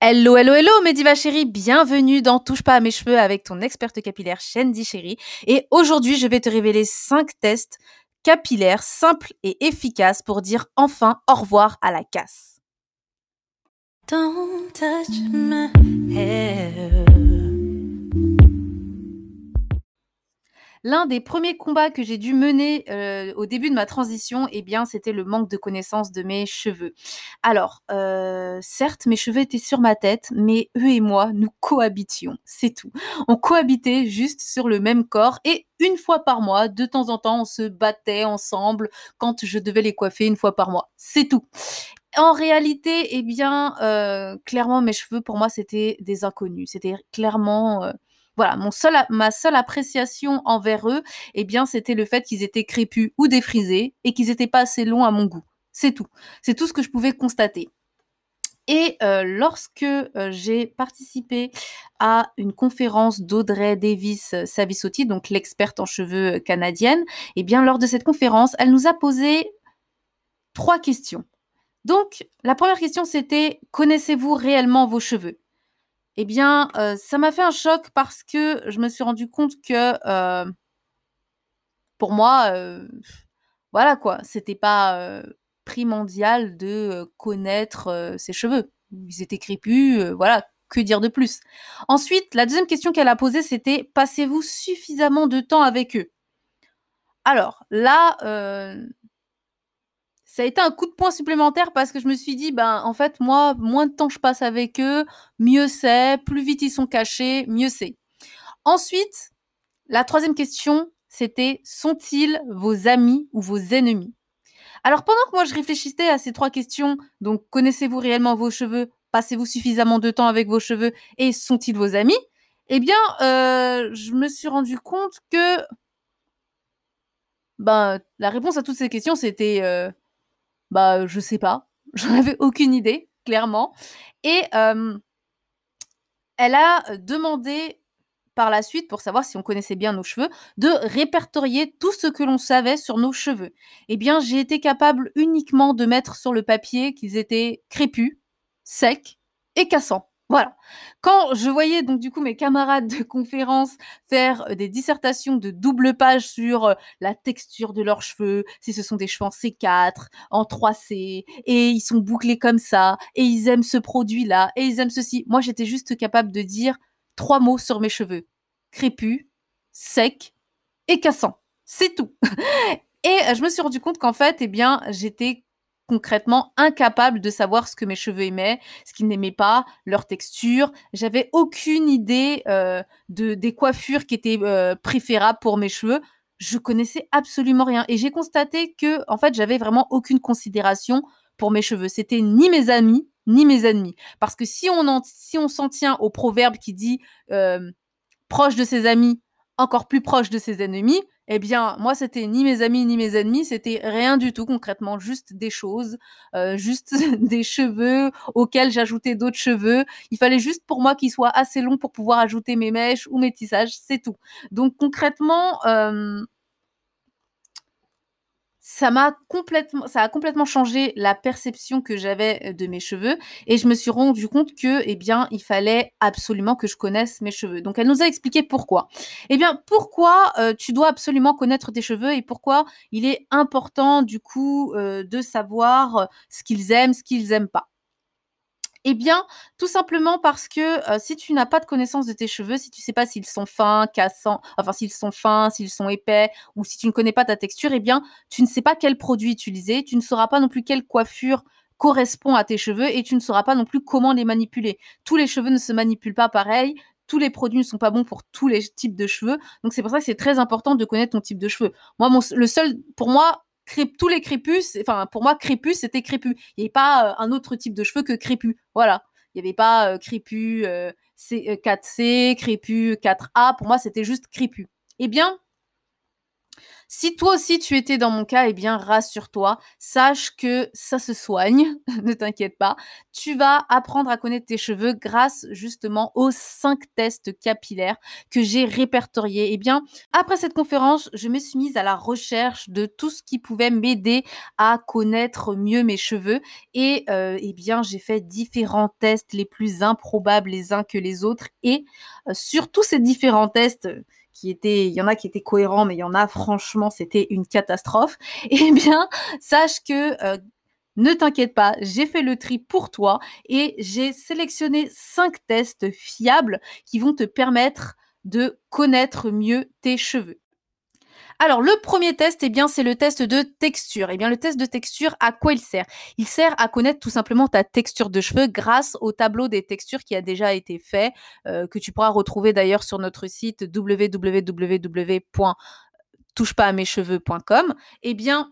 Hello, hello, hello, Mediva chérie, bienvenue dans Touche pas à mes cheveux avec ton experte capillaire Shandy chérie. Et aujourd'hui, je vais te révéler 5 tests capillaires simples et efficaces pour dire enfin au revoir à la casse. L'un des premiers combats que j'ai dû mener euh, au début de ma transition, eh c'était le manque de connaissance de mes cheveux. Alors, euh, certes, mes cheveux étaient sur ma tête, mais eux et moi, nous cohabitions, c'est tout. On cohabitait juste sur le même corps et une fois par mois, de temps en temps, on se battait ensemble quand je devais les coiffer une fois par mois. C'est tout. En réalité, eh bien, euh, clairement, mes cheveux, pour moi, c'était des inconnus. C'était clairement voilà, ma seule appréciation envers eux, eh bien, c'était le fait qu'ils étaient crépus ou défrisés et qu'ils n'étaient pas assez longs à mon goût. C'est tout. C'est tout ce que je pouvais constater. Et euh, lorsque euh, j'ai participé à une conférence d'Audrey Davis Savissotti, donc l'experte en cheveux canadienne, eh bien lors de cette conférence, elle nous a posé trois questions. Donc la première question c'était connaissez-vous réellement vos cheveux? Eh bien, euh, ça m'a fait un choc parce que je me suis rendu compte que euh, pour moi, euh, voilà quoi, c'était pas primordial de connaître ses cheveux. Ils étaient crépus, voilà, que dire de plus? Ensuite, la deuxième question qu'elle a posée, c'était passez-vous suffisamment de temps avec eux? Alors là, ça a été un coup de poing supplémentaire parce que je me suis dit, ben, en fait, moi, moins de temps je passe avec eux, mieux c'est, plus vite ils sont cachés, mieux c'est. Ensuite, la troisième question, c'était, sont-ils vos amis ou vos ennemis? Alors, pendant que moi je réfléchissais à ces trois questions, donc, connaissez-vous réellement vos cheveux? Passez-vous suffisamment de temps avec vos cheveux? Et sont-ils vos amis? Eh bien, euh, je me suis rendu compte que, ben, la réponse à toutes ces questions, c'était... Euh, bah, je sais pas. J'en avais aucune idée, clairement. Et elle a demandé par la suite, pour savoir si on connaissait bien nos cheveux, de répertorier tout ce que l'on savait sur nos cheveux. Eh bien, j'ai été capable uniquement de mettre sur le papier qu'ils étaient crépus, secs et cassants. Voilà. Quand je voyais donc du coup mes camarades de conférence faire euh, des dissertations de double page sur euh, la texture de leurs cheveux, si ce sont des cheveux en C4, en 3C, et ils sont bouclés comme ça, et ils aiment ce produit-là, et ils aiment ceci. Moi, j'étais juste capable de dire trois mots sur mes cheveux. Crépus, sec et cassant. C'est tout. et euh, je me suis rendu compte qu'en fait, eh bien, j'étais concrètement incapable de savoir ce que mes cheveux aimaient, ce qu'ils n'aimaient pas, leur texture. J'avais aucune idée euh, de des coiffures qui étaient euh, préférables pour mes cheveux. Je connaissais absolument rien et j'ai constaté que en fait j'avais vraiment aucune considération pour mes cheveux. C'était ni mes amis ni mes ennemis. Parce que si on s'en tient au proverbe qui dit euh, proche de ses amis, encore plus proche de ses ennemis, eh bien, moi, c'était ni mes amis ni mes ennemis, c'était rien du tout concrètement, juste des choses, euh, juste des cheveux auxquels j'ajoutais d'autres cheveux. Il fallait juste pour moi qu'ils soient assez longs pour pouvoir ajouter mes mèches ou mes tissages, c'est tout. Donc concrètement, euh, ça m'a complètement, ça a complètement changé la perception que j'avais euh, de mes cheveux et je me suis rendu compte que, eh bien, il fallait absolument que je connaisse mes cheveux. Donc, elle nous a expliqué pourquoi. Eh bien, pourquoi euh, tu dois absolument connaître tes cheveux et pourquoi il est important, du coup, euh, de savoir ce qu'ils aiment, ce qu'ils aiment pas. Eh bien, tout simplement parce que euh, si tu n'as pas de connaissance de tes cheveux, si tu ne sais pas s'ils sont fins, cassants, enfin s'ils sont fins, s'ils sont épais, ou si tu ne connais pas ta texture, eh bien, tu ne sais pas quel produit utiliser, tu ne sauras pas non plus quelle coiffure correspond à tes cheveux et tu ne sauras pas non plus comment les manipuler. Tous les cheveux ne se manipulent pas pareil, tous les produits ne sont pas bons pour tous les types de cheveux. Donc c'est pour ça que c'est très important de connaître ton type de cheveux. Moi, le seul, pour moi, tous les crépus, enfin pour moi crépus c'était crépus. Il n'y avait pas euh, un autre type de cheveux que crépus. Voilà. Il n'y avait pas euh, crépus euh, C, 4C, crépus 4A. Pour moi c'était juste crépus. Eh bien, Si toi aussi tu étais dans mon cas, eh bien rassure-toi, sache que ça se soigne, ne t'inquiète pas. Tu vas apprendre à connaître tes cheveux grâce justement aux cinq tests capillaires que j'ai répertoriés. Eh bien, après cette conférence, je me suis mise à la recherche de tout ce qui pouvait m'aider à connaître mieux mes cheveux et euh, eh bien, j'ai fait différents tests les plus improbables les uns que les autres et euh, sur tous ces différents tests il y en a qui étaient cohérents, mais il y en a franchement, c'était une catastrophe. Eh bien, sache que euh, ne t'inquiète pas, j'ai fait le tri pour toi et j'ai sélectionné cinq tests fiables qui vont te permettre de connaître mieux tes cheveux. Alors, le premier test, eh bien, c'est le test de texture. Eh bien, le test de texture, à quoi il sert? Il sert à connaître tout simplement ta texture de cheveux grâce au tableau des textures qui a déjà été fait, euh, que tu pourras retrouver d'ailleurs sur notre site www.touchepasamescheveux.com. Eh bien,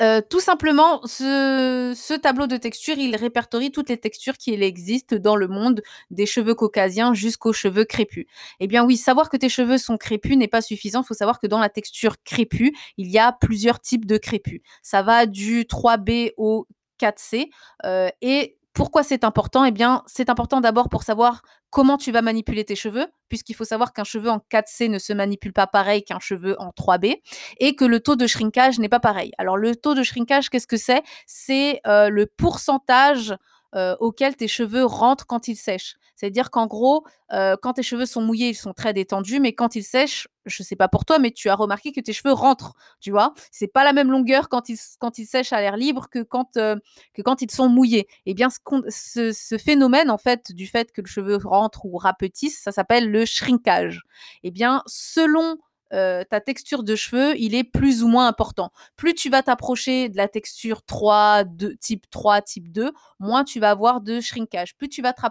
euh, tout simplement, ce, tableau de texture, il répertorie toutes les textures qui existent dans le monde, des cheveux caucasiens jusqu'aux cheveux crépus. Eh bien oui, savoir que tes cheveux sont crépus n'est pas suffisant. Il faut savoir que dans la texture crépue, il y a plusieurs types de crépus. Ça va du 3B au 4C. Euh, et pourquoi c'est important? Eh bien, c'est important d'abord pour savoir comment tu vas manipuler tes cheveux, puisqu'il faut savoir qu'un cheveu en 4C ne se manipule pas pareil qu'un cheveu en 3B, et que le taux de shrinkage n'est pas pareil. Alors, le taux de shrinkage, qu'est-ce que c'est? C'est euh, le pourcentage euh, auquel tes cheveux rentrent quand ils sèchent. C'est-à-dire qu'en gros, quand tes cheveux sont mouillés, ils sont très détendus, mais quand ils sèchent, je sais pas pour toi, mais tu as remarqué que tes cheveux rentrent, tu vois? C'est pas la même longueur quand ils, quand ils sèchent à l'air libre que quand, que quand ils sont mouillés. Et eh bien, ce, ce, phénomène, en fait, du fait que le cheveu rentre ou rapetisse, ça s'appelle le shrinkage. Et eh bien, selon euh, ta texture de cheveux, il est plus ou moins important. Plus tu vas t'approcher de la texture 3, type 3, type 2, moins tu vas avoir de shrinkage. Plus tu vas te,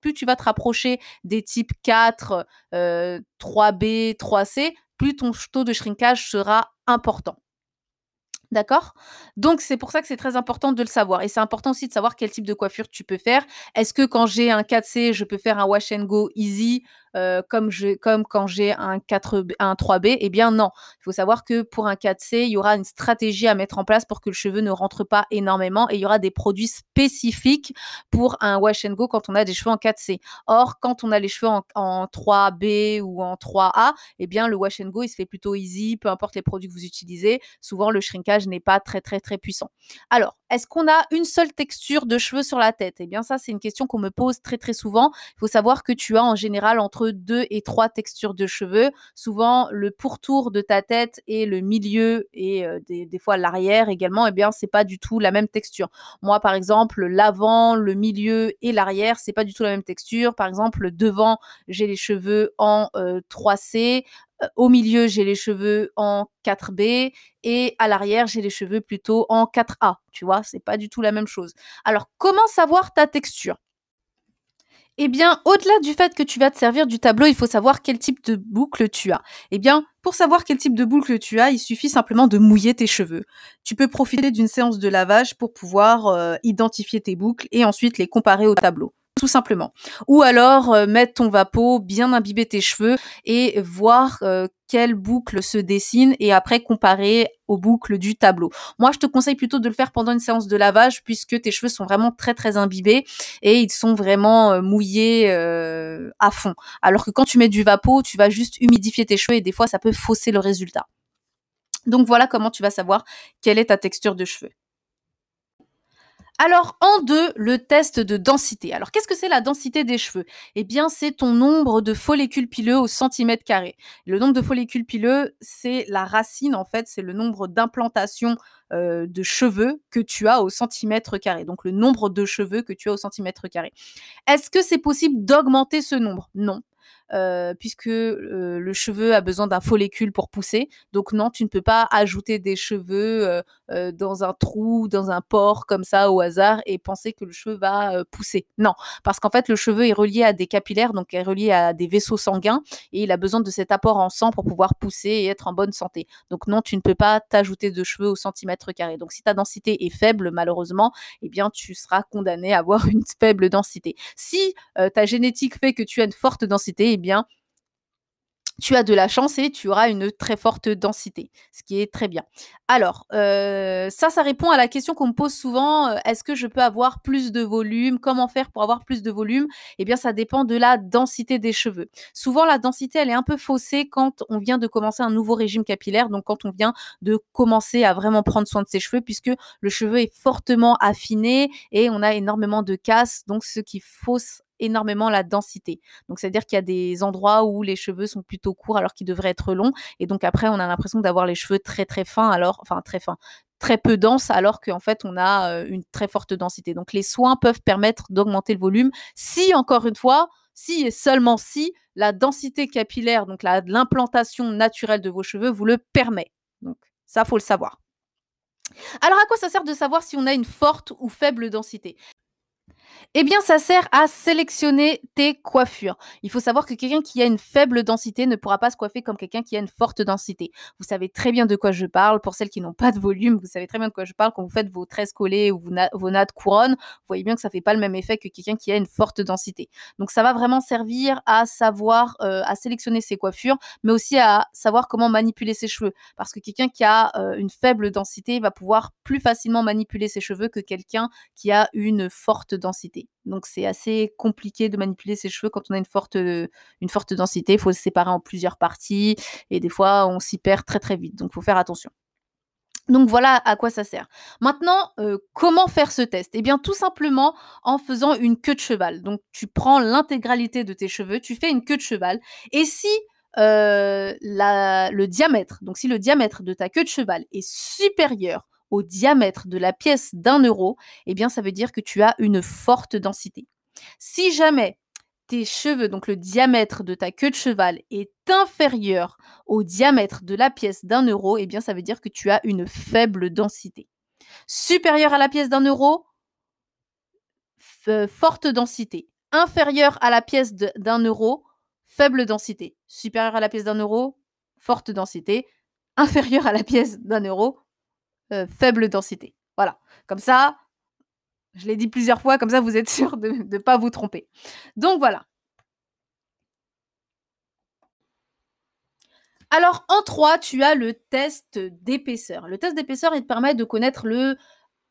plus tu vas te rapprocher des types 4, 3B, 3C, plus ton taux de shrinkage sera important. D'accord? Donc, c'est pour ça que c'est très important de le savoir. Et c'est important aussi de savoir quel type de coiffure tu peux faire. Est-ce que quand j'ai un 4C, je peux faire un wash and go easy? Euh, comme, quand j'ai un, 4, un 3B Eh bien non. Il faut savoir que pour un 4C, il y aura une stratégie à mettre en place pour que le cheveu ne rentre pas énormément et il y aura des produits spécifiques pour un wash and go quand on a des cheveux en 4C. Or, quand on a les cheveux en, 3B ou en 3A, eh bien le wash and go, il se fait plutôt easy, peu importe les produits que vous utilisez. Souvent, le shrinkage n'est pas très très très puissant. Alors, est-ce qu'on a une seule texture de cheveux sur la tête? Eh bien ça, c'est une question qu'on me pose très très souvent. Il faut savoir que tu as en général entre deux et trois textures de cheveux. Souvent, le pourtour de ta tête et le milieu et euh, des, fois l'arrière également, eh bien c'est pas du tout la même texture. Moi, par exemple, l'avant, le milieu et l'arrière, c'est pas du tout la même texture. Par exemple, devant, j'ai les cheveux en 3C, euh, au milieu, j'ai les cheveux en 4B et à l'arrière, j'ai les cheveux plutôt en 4A. Tu vois, c'est pas du tout la même chose. Alors, comment savoir ta texture? Eh bien, au-delà du fait que tu vas te servir du tableau, il faut savoir quel type de boucle tu as. Eh bien, pour savoir quel type de boucle tu as, il suffit simplement de mouiller tes cheveux. Tu peux profiter d'une séance de lavage pour pouvoir euh, identifier tes boucles et ensuite les comparer au tableau tout simplement. Ou alors euh, mettre ton vapeau, bien imbiber tes cheveux et voir euh, quelle boucle se dessine et après comparer aux boucles du tableau. Moi, je te conseille plutôt de le faire pendant une séance de lavage puisque tes cheveux sont vraiment très très imbibés et ils sont vraiment euh, mouillés à fond. Alors que quand tu mets du vapeau, tu vas juste humidifier tes cheveux et des fois ça peut fausser le résultat. Donc voilà comment tu vas savoir quelle est ta texture de cheveux. Alors, en deux, le test de densité. Alors, qu'est-ce que c'est la densité des cheveux? Eh bien, c'est ton nombre de follicules pileux au centimètre carré. Le nombre de follicules pileux, c'est la racine, en fait, c'est le nombre d'implantations euh, de cheveux que tu as au centimètre carré. Donc, le nombre de cheveux que tu as au centimètre carré. Est-ce que c'est possible d'augmenter ce nombre? Non. Euh, puisque euh, le cheveu a besoin d'un follicule pour pousser. Donc non, tu ne peux pas ajouter des cheveux euh, dans un trou, dans un port comme ça au hasard et penser que le cheveu va pousser. Non, parce qu'en fait le cheveu est relié à des capillaires, donc est relié à des vaisseaux sanguins et il a besoin de cet apport en sang pour pouvoir pousser et être en bonne santé. Donc non, tu ne peux pas t'ajouter de cheveux au centimètre carré. Donc si ta densité est faible, malheureusement, eh bien tu seras condamné à avoir une faible densité. Si ta génétique fait que tu as une forte densité, eh bien, tu as de la chance et tu auras une très forte densité, ce qui est très bien. Alors, heu, ça, ça répond à la question qu'on me pose souvent, heu: «Est-ce que je peux avoir plus de volume? Comment faire pour avoir plus de volume?» eh bien, ça dépend de la densité des cheveux. Souvent, la densité, elle est un peu faussée quand on vient de commencer un nouveau régime capillaire, donc quand on vient de commencer à vraiment prendre soin de ses cheveux puisque le cheveu est fortement affiné et on a énormément de casse, donc ce qui fausse énormément la densité. Donc, c'est-à-dire qu'il y a des endroits où les cheveux sont plutôt courts alors qu'ils devraient être longs. Et donc, après, on a l'impression d'avoir les cheveux très, très fins, alors, enfin, très fins, très peu denses, alors qu'en fait, on a euh, une très forte densité. Donc, les soins peuvent permettre d'augmenter le volume si, encore une fois, si et seulement si la densité capillaire, donc l'implantation naturelle de vos cheveux, vous le permet. Donc, ça, faut le savoir. Alors, à quoi ça sert de savoir si on a une forte ou faible densité? Eh bien, ça sert à sélectionner tes coiffures. Il faut savoir que quelqu'un qui a une faible densité ne pourra pas se coiffer comme quelqu'un qui a une forte densité. Vous savez très bien de quoi je parle. Pour celles qui n'ont pas de volume, vous savez très bien de quoi je parle quand vous faites vos tresses collées ou vos, nattes couronnes. Vous voyez bien que ça ne fait pas le même effet que quelqu'un qui a une forte densité. Donc, ça va vraiment servir à savoir, euh, à sélectionner ses coiffures, mais aussi à savoir comment manipuler ses cheveux. Parce que quelqu'un qui a euh, une faible densité va pouvoir plus facilement manipuler ses cheveux que quelqu'un qui a une forte densité. Donc c'est assez compliqué de manipuler ses cheveux quand on a une forte, une forte densité. Il faut se séparer en plusieurs parties et des fois on s'y perd très très vite. Donc il faut faire attention. Donc voilà à quoi ça sert. Maintenant, euh, comment faire ce test? Eh bien tout simplement en faisant une queue de cheval. Donc tu prends l'intégralité de tes cheveux, tu fais une queue de cheval et si euh, le diamètre, si le diamètre de ta queue de cheval est supérieur au diamètre de la pièce d'un euro, eh bien ça veut dire que tu as une forte densité. Si jamais tes cheveux, donc le diamètre de ta queue de cheval, est inférieur au diamètre de la pièce d'un euro, eh bien ça veut dire que tu as une faible densité. Supérieur à la pièce d'un euro, forte densité. Inférieur à la pièce d'un euro, faible densité. Supérieur à la pièce d'un euro, forte densité. Inférieur à la pièce d'un euro, euh, faible densité. Voilà. Comme ça, je l'ai dit plusieurs fois, comme ça vous êtes sûr de ne pas vous tromper. Donc voilà. Alors en 3, tu as le test d'épaisseur. Le test d'épaisseur, il te permet de connaître le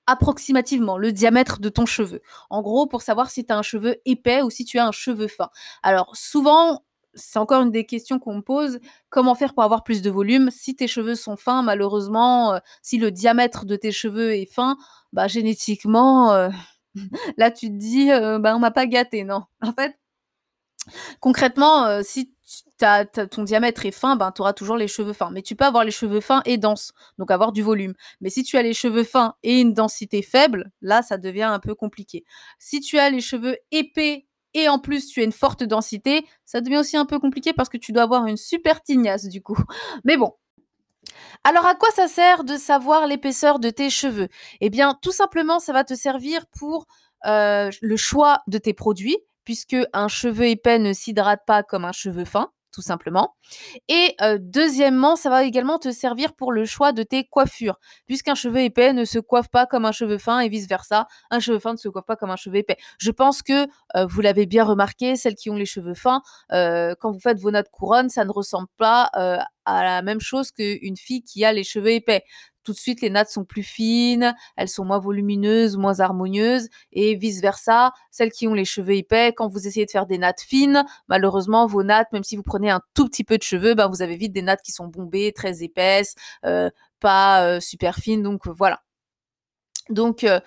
approximativement le diamètre de ton cheveu. En gros, pour savoir si tu as un cheveu épais ou si tu as un cheveu fin. Alors souvent, c'est encore une des questions qu'on me pose. Comment faire pour avoir plus de volume? Si tes cheveux sont fins, malheureusement, euh, si le diamètre de tes cheveux est fin, bah génétiquement, euh, là tu te dis, euh, bah on m'a pas gâté, non. En fait, concrètement, si ton diamètre est fin, ben tu auras toujours les cheveux fins. Mais tu peux avoir les cheveux fins et denses, donc avoir du volume. Mais si tu as les cheveux fins et une densité faible, là ça devient un peu compliqué. Si tu as les cheveux épais et en plus tu as une forte densité, ça devient aussi un peu compliqué parce que tu dois avoir une super tignasse du coup. Mais bon. Alors à quoi ça sert de savoir l'épaisseur de tes cheveux? Eh bien tout simplement ça va te servir pour euh, le choix de tes produits puisque un cheveu épais ne s'hydrate pas comme un cheveu fin tout simplement. Et deuxièmement, ça va également te servir pour le choix de tes coiffures, puisqu'un cheveu épais ne se coiffe pas comme un cheveu fin et vice-versa, un cheveu fin ne se coiffe pas comme un cheveu épais. Je pense que vous l'avez bien remarqué, celles qui ont les cheveux fins, quand vous faites vos nattes couronnes, ça ne ressemble pas à la même chose qu'une fille qui a les cheveux épais tout de suite les nattes sont plus fines, elles sont moins volumineuses, moins harmonieuses et vice versa. Celles qui ont les cheveux épais, quand vous essayez de faire des nattes fines, malheureusement vos nattes, même si vous prenez un tout petit peu de cheveux, ben, vous avez vite des nattes qui sont bombées, très épaisses, euh, pas euh, super fines. Donc voilà. Donc euh,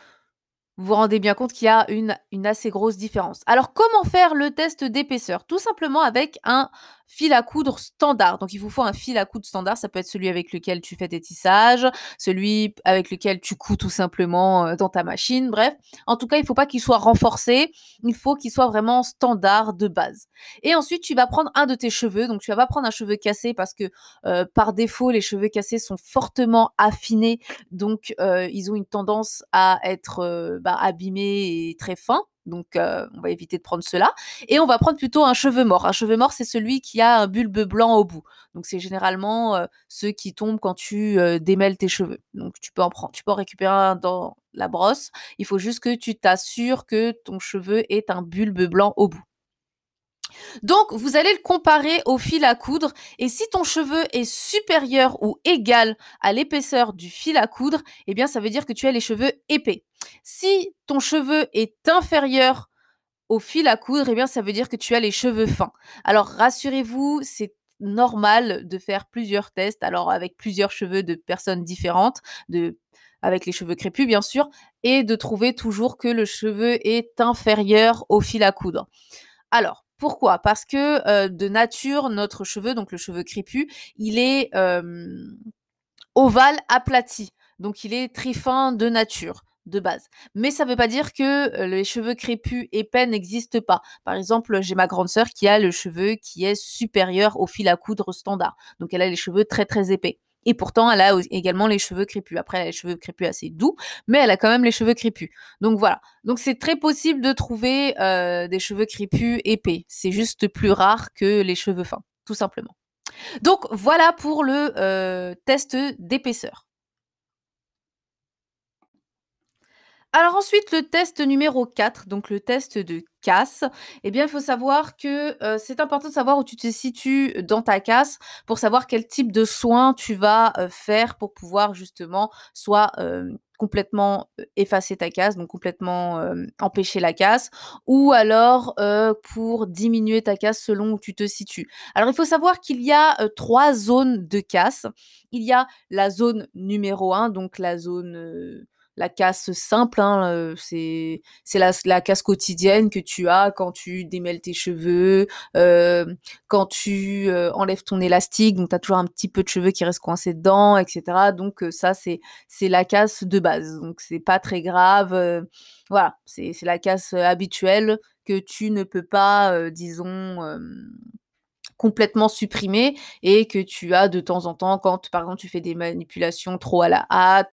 vous vous rendez bien compte qu'il y a une assez grosse différence. Alors comment faire le test d'épaisseur? Tout simplement avec un fil à coudre standard. Donc il vous faut un fil à coudre standard, ça peut être celui avec lequel tu fais tes tissages, celui avec lequel tu couds tout simplement euh, dans ta machine, bref. En tout cas, il ne faut pas qu'il soit renforcé, il faut qu'il soit vraiment standard de base. Et ensuite, tu vas prendre un de tes cheveux, donc tu vas pas prendre un cheveu cassé parce que euh, par défaut, les cheveux cassés sont fortement affinés, donc euh, ils ont une tendance à être bah, abîmés et très fins. Donc, on va éviter de prendre cela. Et on va prendre plutôt un cheveu mort. Un cheveu mort, c'est celui qui a un bulbe blanc au bout. Donc, c'est généralement ceux qui tombent quand tu démêles tes cheveux. Donc, tu peux en prendre, tu peux en récupérer un dans la brosse. Il faut juste que tu t'assures que ton cheveu ait un bulbe blanc au bout. Donc, vous allez le comparer au fil à coudre et si ton cheveu est supérieur ou égal à l'épaisseur du fil à coudre, eh bien, ça veut dire que tu as les cheveux épais. Si ton cheveu est inférieur au fil à coudre, eh bien, ça veut dire que tu as les cheveux fins. Alors, rassurez-vous, c'est normal de faire plusieurs tests, alors avec plusieurs cheveux de personnes différentes, avec les cheveux crépus bien sûr, et de trouver toujours que le cheveu est inférieur au fil à coudre. Alors, pourquoi? Parce que euh, de nature, notre cheveu, donc le cheveu crépus, il est ovale aplati. Donc il est très fin de nature de base. Mais ça ne veut pas dire que euh, les cheveux crépus épais n'existent pas. Par exemple, j'ai ma grande sœur qui a le cheveu qui est supérieur au fil à coudre standard. Donc elle a les cheveux très très épais. Et pourtant, elle a également les cheveux crépus. Après, elle a les cheveux crépus assez doux, mais elle a quand même les cheveux crépus. Donc voilà. Donc c'est très possible de trouver euh, des cheveux crépus épais. C'est juste plus rare que les cheveux fins, tout simplement. Donc voilà pour le euh, test d'épaisseur. Alors ensuite, le test numéro 4, donc le test de casse. Eh bien, il faut savoir que euh, c'est important de savoir où tu te situes dans ta casse pour savoir quel type de soins tu vas euh, faire pour pouvoir justement soit euh, complètement effacer ta casse, donc complètement empêcher la casse, ou alors pour diminuer ta casse selon où tu te situes. Alors il faut savoir qu'il y a trois zones de casse. Il y a la zone numéro 1, donc la zone la casse simple, hein, c'est c'est la, casse quotidienne que tu as quand tu démêles tes cheveux, euh, quand tu enlèves ton élastique, donc tu as toujours un petit peu de cheveux qui restent coincés dedans, etc. Donc ça c'est c'est la casse de base, donc c'est pas très grave. voilà, c'est c'est la casse habituelle que tu ne peux pas, disons complètement supprimer et que tu as de temps en temps quand par exemple tu fais des manipulations trop à la hâte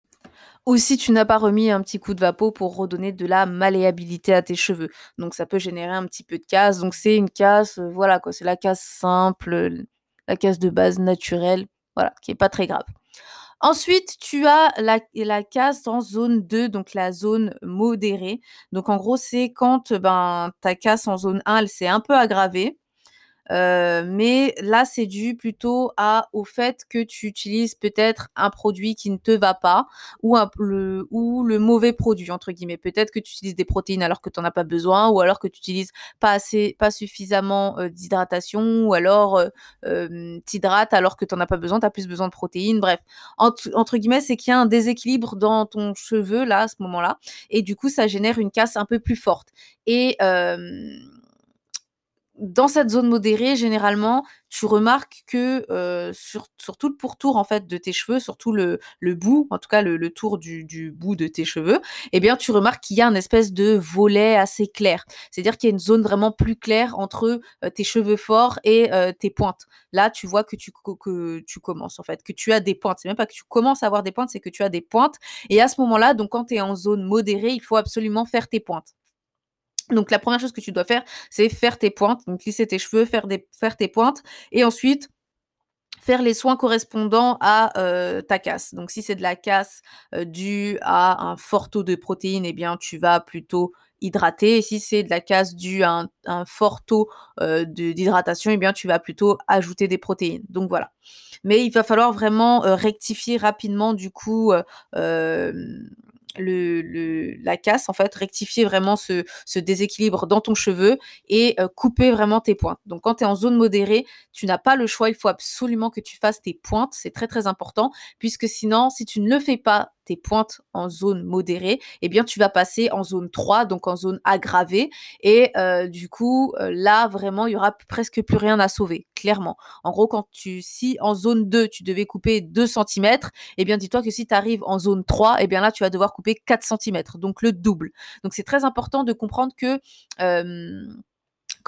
ou si tu n'as pas remis un petit coup de vapeau pour redonner de la malléabilité à tes cheveux. Donc ça peut générer un petit peu de casse. Donc c'est une casse, euh, voilà quoi, c'est la casse simple, la casse de base naturelle, voilà, qui est pas très grave. Ensuite, tu as la, la casse en zone 2, donc la zone modérée. Donc en gros, c'est quand ben, ta casse en zone 1, elle s'est un peu aggravée. Euh, mais là, c'est dû plutôt à, au fait que tu utilises peut-être un produit qui ne te va pas ou, le, ou le mauvais produit, entre guillemets. Peut-être que tu utilises des protéines alors que tu n'en as pas besoin ou alors que tu utilises pas assez, pas suffisamment euh, d'hydratation ou alors euh, euh t'hydrates alors que tu n'en as pas besoin, tu as plus besoin de protéines. Bref, entre, entre guillemets, c'est qu'il y a un déséquilibre dans ton cheveu là, à ce moment-là. Et du coup, ça génère une casse un peu plus forte. Et dans cette zone modérée, généralement, tu remarques que euh, sur, sur, tout le pourtour en fait de tes cheveux, surtout le, le bout, en tout cas le, le tour du, du, bout de tes cheveux, eh bien tu remarques qu'il y a une espèce de volet assez clair. C'est-à-dire qu'il y a une zone vraiment plus claire entre euh, tes cheveux forts et euh, tes pointes. Là, tu vois que tu, que tu commences en fait, que tu as des pointes. C'est même pas que tu commences à avoir des pointes, c'est que tu as des pointes. Et à ce moment-là, donc quand tu es en zone modérée, il faut absolument faire tes pointes. Donc la première chose que tu dois faire, c'est faire tes pointes, donc lisser tes cheveux, faire, des, faire tes pointes, et ensuite faire les soins correspondants à euh, ta casse. Donc si c'est de la casse euh, due à un fort taux de protéines, eh bien tu vas plutôt hydrater. Et si c'est de la casse due à un, fort taux euh, d'hydratation, eh bien tu vas plutôt ajouter des protéines. Donc voilà. Mais il va falloir vraiment rectifier rapidement du coup le, la casse, en fait, rectifier vraiment ce, déséquilibre dans ton cheveu et euh, couper vraiment tes pointes. Donc quand tu es en zone modérée, tu n'as pas le choix, il faut absolument que tu fasses tes pointes, c'est très très important, puisque sinon, si tu ne le fais pas, tes pointes en zone modérée, eh bien tu vas passer en zone 3, donc en zone aggravée. Et euh, du coup, euh, là, vraiment, il y aura presque plus rien à sauver, clairement. En gros, quand tu, si en zone 2, tu devais couper 2 cm, eh bien dis-toi que si tu arrives en zone 3, eh bien là, tu vas devoir couper 4 cm, donc le double. Donc c'est très important de comprendre que... Euh,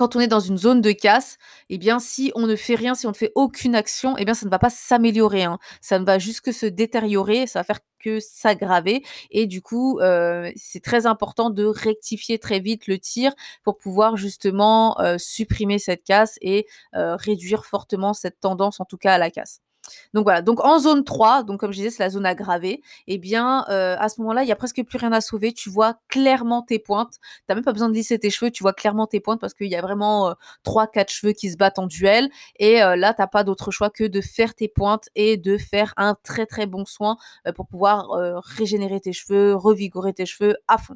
quand on est dans une zone de casse, eh bien, si on ne fait rien, si on ne fait aucune action, eh bien, ça ne va pas s'améliorer. Hein. Ça ne va juste que se détériorer, ça va faire que s'aggraver. Et du coup, euh, c'est très important de rectifier très vite le tir pour pouvoir justement euh, supprimer cette casse et euh, réduire fortement cette tendance, en tout cas à la casse. Donc voilà, donc en zone 3, donc comme je disais, c'est la zone aggravée, et eh bien euh, à ce moment-là, il y a presque plus rien à sauver, tu vois clairement tes pointes. Tu n'as même pas besoin de lisser tes cheveux, tu vois clairement tes pointes parce qu'il y a vraiment euh, trois 4 quatre cheveux qui se battent en duel et euh, là tu n'as pas d'autre choix que de faire tes pointes et de faire un très très bon soin pour pouvoir régénérer tes cheveux, revigorer tes cheveux à fond.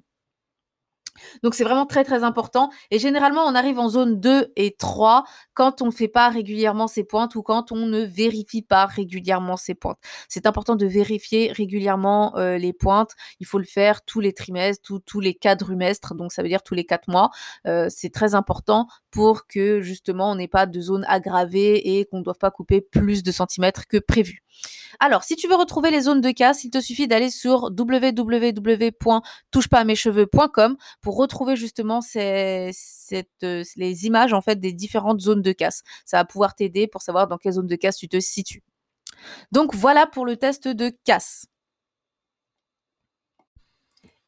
Donc c'est vraiment très très important. Et généralement, on arrive en zone 2 et 3 quand on ne fait pas régulièrement ses pointes ou quand on ne vérifie pas régulièrement ses pointes. C'est important de vérifier régulièrement euh, les pointes. Il faut le faire tous les trimestres, tous les quadrumestres, donc ça veut dire tous les 4 mois. Euh, c'est très important pour que justement on n'ait pas de zone aggravée et qu'on ne doive pas couper plus de centimètres que prévu. Alors, si tu veux retrouver les zones de casse, il te suffit d'aller sur www.touchepasamescheveux.com pour retrouver justement euh, les images en fait des différentes zones de casse. Ça va pouvoir t'aider pour savoir dans quelle zone de casse tu te situes. Donc voilà pour le test de casse.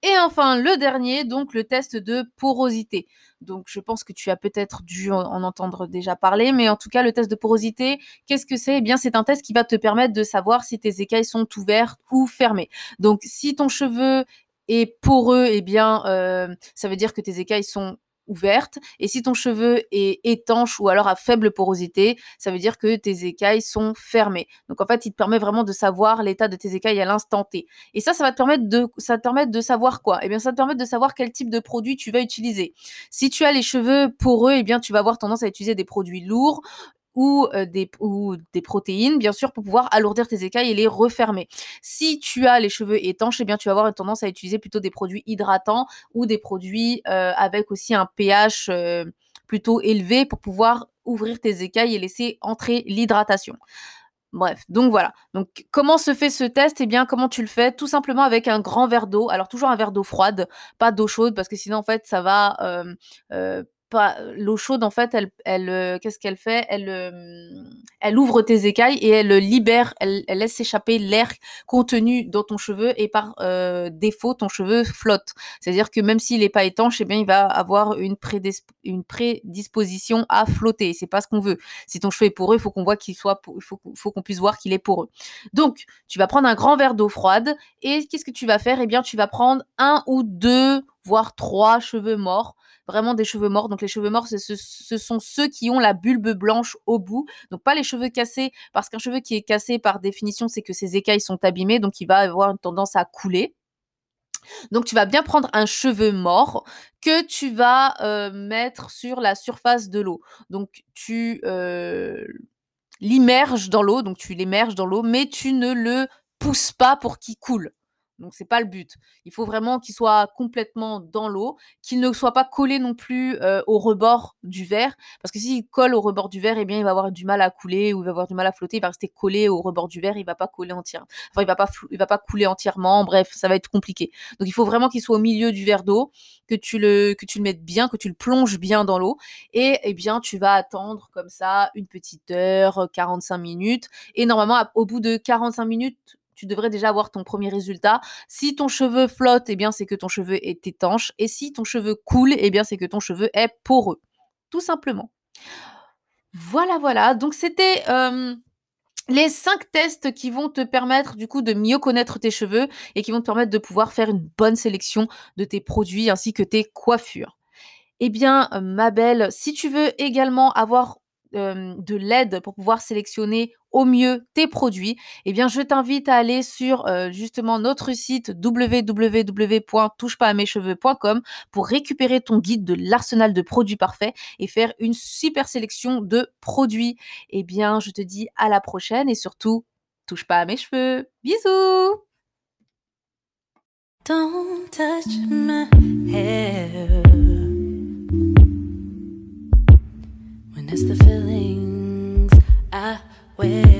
Et enfin, le dernier, donc le test de porosité. Donc, je pense que tu as peut-être dû en, entendre déjà parler, mais en tout cas, le test de porosité, qu'est-ce que c'est? Eh bien, c'est un test qui va te permettre de savoir si tes écailles sont ouvertes ou fermées. Donc, si ton cheveu est poreux, eh bien, euh, ça veut dire que tes écailles sont ouverte. Et si ton cheveu est étanche ou alors à faible porosité, ça veut dire que tes écailles sont fermées. Donc en fait, il te permet vraiment de savoir l'état de tes écailles à l'instant T. Et ça, ça va te permettre de, te permettre de savoir quoi? Eh bien, ça te permet de savoir quel type de produit tu vas utiliser. Si tu as les cheveux poreux, eh bien, tu vas avoir tendance à utiliser des produits lourds ou, euh, des, ou des protéines, bien sûr, pour pouvoir alourdir tes écailles et les refermer. Si tu as les cheveux étanches, eh bien, tu vas avoir une tendance à utiliser plutôt des produits hydratants ou des produits euh, avec aussi un pH euh, plutôt élevé pour pouvoir ouvrir tes écailles et laisser entrer l'hydratation. Bref, donc voilà. Donc comment se fait ce test? Eh bien, comment tu le fais? Tout simplement avec un grand verre d'eau. Alors toujours un verre d'eau froide, pas d'eau chaude, parce que sinon en fait ça va pas l'eau chaude en fait elle qu'est-ce qu'elle fait? Elle elle ouvre tes écailles et elle libère elle, laisse s'échapper l'air contenu dans ton cheveu et par défaut ton cheveu flotte. C'est-à-dire que même s'il n'est pas étanche eh bien il va avoir une prédisposition à flotter. C'est pas ce qu'on veut. Si ton cheveu est poreux il faut qu'on voit qu'il soit il faut, faut qu'on puisse voir qu'il est poreux. Donc tu vas prendre un grand verre d'eau froide et qu'est-ce que tu vas faire? Eh bien tu vas prendre un ou deux voire trois cheveux morts vraiment des cheveux morts. Donc les cheveux morts, ce, sont ceux qui ont la bulbe blanche au bout. Donc pas les cheveux cassés, parce qu'un cheveu qui est cassé par définition, c'est que ses écailles sont abîmées, donc il va avoir une tendance à couler. Donc tu vas bien prendre un cheveu mort que tu vas euh, mettre sur la surface de l'eau. Donc tu euh, dans l'eau, donc tu l'immerges dans l'eau, mais tu ne le pousses pas pour qu'il coule. Donc c'est pas le but. Il faut vraiment qu'il soit complètement dans l'eau, qu'il ne soit pas collé non plus au rebord du verre, parce que s'il colle au rebord du verre, eh bien il va avoir du mal à couler ou il va avoir du mal à flotter. Il va rester collé au rebord du verre, il va pas coller entièrement. Enfin il va pas il va pas couler entièrement. Bref, ça va être compliqué. Donc il faut vraiment qu'il soit au milieu du verre d'eau, que tu le que tu le mettes bien, que tu le plonges bien dans l'eau, et eh bien tu vas attendre comme ça une petite heure, 45 minutes, et normalement au bout de 45 minutes tu devrais déjà avoir ton premier résultat. Si ton cheveu flotte, eh bien c'est que ton cheveu est étanche. Et si ton cheveu coule, eh bien c'est que ton cheveu est poreux. Tout simplement. Voilà, voilà. Donc c'était euh, les cinq tests qui vont te permettre du coup de mieux connaître tes cheveux et qui vont te permettre de pouvoir faire une bonne sélection de tes produits ainsi que tes coiffures. Eh bien, euh, ma belle, si tu veux également avoir de l'aide pour pouvoir sélectionner au mieux tes produits, eh bien, je t'invite à aller sur justement notre site www.touchepasamescheveux.com pour récupérer ton guide de l'arsenal de produits parfaits et faire une super sélection de produits. Eh bien, je te dis à la prochaine et surtout, touche pas à mes cheveux. Bisous. the feelings I wait.